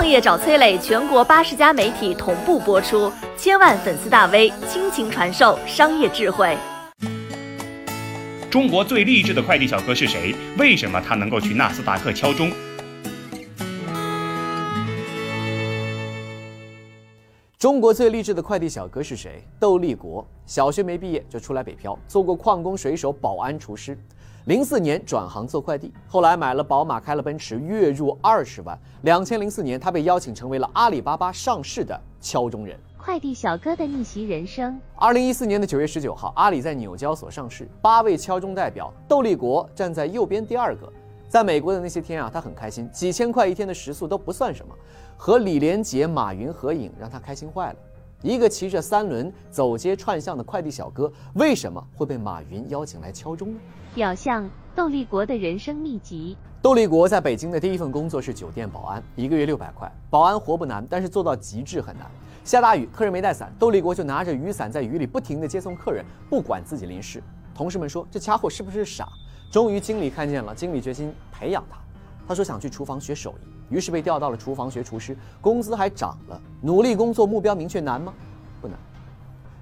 创业找崔磊，全国八十家媒体同步播出，千万粉丝大 V 倾情传授商业智慧。中国最励志的快递小哥是谁？为什么他能够去纳斯达克敲钟？中国最励志的快递小哥是谁？窦立国，小学没毕业就出来北漂，做过矿工、水手、保安、厨师。零四年转行做快递，后来买了宝马，开了奔驰，月入二十万。两千零四年，他被邀请成为了阿里巴巴上市的敲钟人。快递小哥的逆袭人生。二零一四年的九月十九号，阿里在纽交所上市，八位敲钟代表，窦立国站在右边第二个。在美国的那些天啊，他很开心，几千块一天的食宿都不算什么。和李连杰、马云合影，让他开心坏了。一个骑着三轮走街串巷的快递小哥，为什么会被马云邀请来敲钟呢？表象窦立国的人生秘籍。窦立国在北京的第一份工作是酒店保安，一个月六百块。保安活不难，但是做到极致很难。下大雨，客人没带伞，窦立国就拿着雨伞在雨里不停地接送客人，不管自己淋湿。同事们说这家伙是不是傻？终于经理看见了，经理决心培养他。他说想去厨房学手艺，于是被调到了厨房学厨师，工资还涨了。努力工作，目标明确，难吗？不难。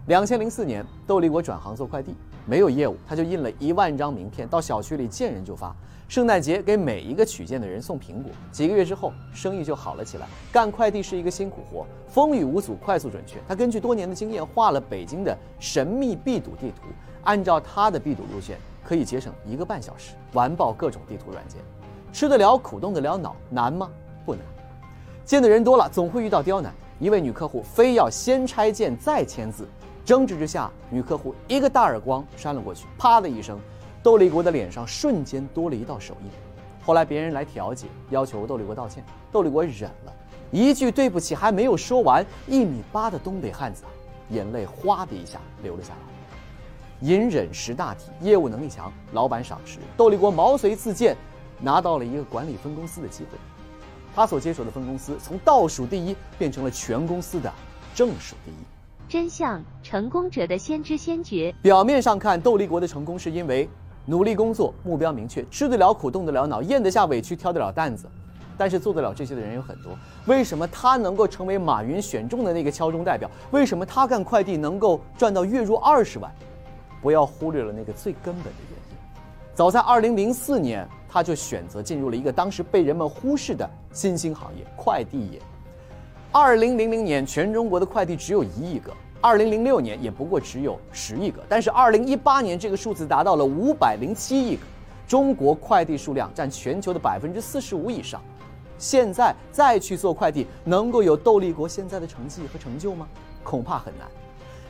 两千零四年，窦立国转行做快递，没有业务，他就印了一万张名片，到小区里见人就发。圣诞节给每一个取件的人送苹果，几个月之后生意就好了起来。干快递是一个辛苦活，风雨无阻，快速准确。他根据多年的经验画了北京的神秘必堵地图，按照他的必堵路线，可以节省一个半小时，完爆各种地图软件。吃得了苦，动得了脑，难吗？不难。见的人多了，总会遇到刁难。一位女客户非要先拆件再签字，争执之下，女客户一个大耳光扇了过去，啪的一声。窦立国的脸上瞬间多了一道手印，后来别人来调解，要求窦立国道歉，窦立国忍了，一句对不起还没有说完，一米八的东北汉子啊，眼泪哗的一下流了下来。隐忍识大体，业务能力强，老板赏识，窦立国毛遂自荐，拿到了一个管理分公司的机会。他所接手的分公司从倒数第一变成了全公司的正数第一。真相：成功者的先知先觉。表面上看，窦立国的成功是因为。努力工作，目标明确，吃得了苦，动得了脑，咽得下委屈，挑得了担子。但是做得了这些的人有很多。为什么他能够成为马云选中的那个敲钟代表？为什么他干快递能够赚到月入二十万？不要忽略了那个最根本的原因。早在二零零四年，他就选择进入了一个当时被人们忽视的新兴行业——快递业。二零零零年，全中国的快递只有一亿个。二零零六年也不过只有十亿个，但是二零一八年这个数字达到了五百零七亿个，中国快递数量占全球的百分之四十五以上。现在再去做快递，能够有窦立国现在的成绩和成就吗？恐怕很难。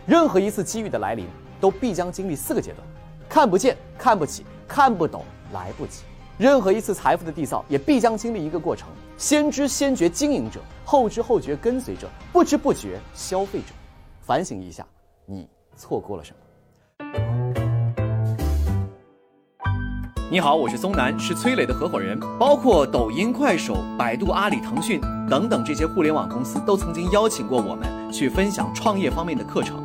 任何一次机遇的来临，都必将经历四个阶段：看不见、看不起、看不懂、来不及。任何一次财富的缔造，也必将经历一个过程：先知先觉经营者，后知后觉跟随者，不知不觉消费者。反省一下，你错过了什么？你好，我是松南，是崔磊的合伙人。包括抖音、快手、百度、阿里、腾讯等等这些互联网公司，都曾经邀请过我们去分享创业方面的课程。